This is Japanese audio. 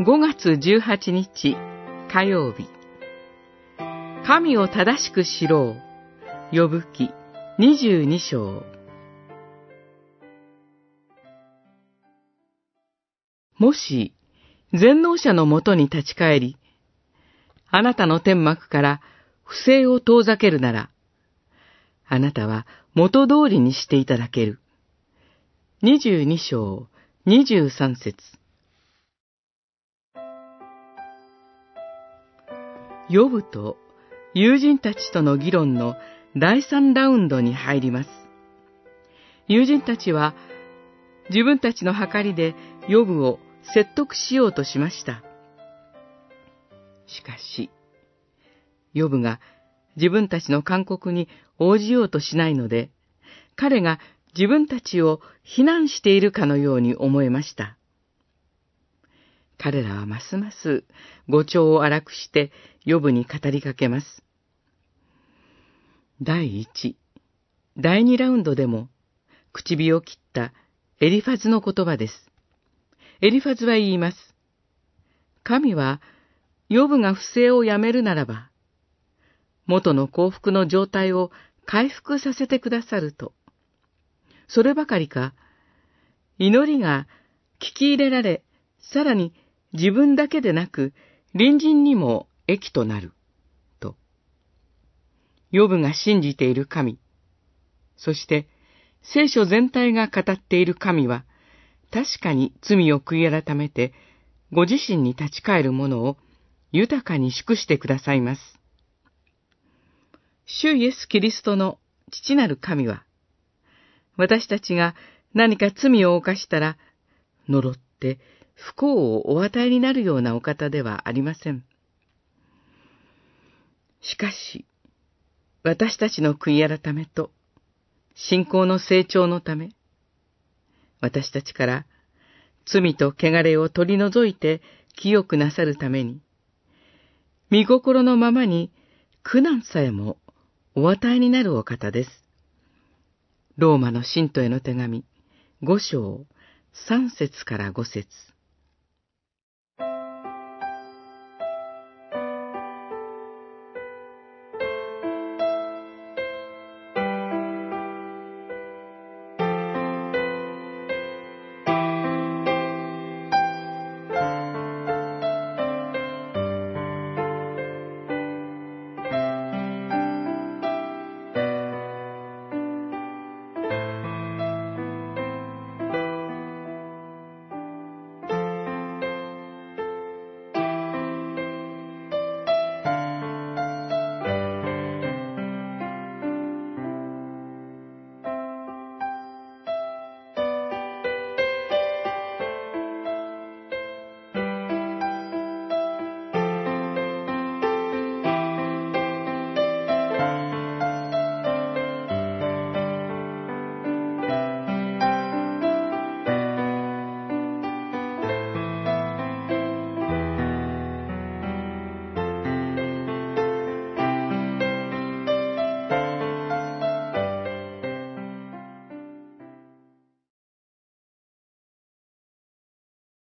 5月18日火曜日神を正しく知ろう呼ぶ記22章もし全能者のもとに立ち返り、あなたの天幕から不正を遠ざけるなら、あなたは元通りにしていただける。二十二章、二十三節。呼ぶと友人たちとの議論の第三ラウンドに入ります。友人たちは自分たちの計りで呼ぶを説得しようとしました。しかし、ヨブが自分たちの勧告に応じようとしないので、彼が自分たちを非難しているかのように思えました。彼らはますます誤調を荒くしてヨブに語りかけます。第一、第二ラウンドでも口火を切ったエリファズの言葉です。エリファズは言います。神は、ヨブが不正をやめるならば、元の幸福の状態を回復させてくださると。そればかりか、祈りが聞き入れられ、さらに自分だけでなく、隣人にも益となる。と。ヨブが信じている神、そして聖書全体が語っている神は、確かに罪を悔い改めて、ご自身に立ち返るものを豊かに祝してくださいます。主イエス・キリストの父なる神は、私たちが何か罪を犯したら、呪って不幸をお与えになるようなお方ではありません。しかし、私たちの悔い改めと信仰の成長のため、私たちから罪と汚れを取り除いて清くなさるために、見心のままに苦難さえもお与えになるお方です。ローマの信徒への手紙、五章、三節から五節。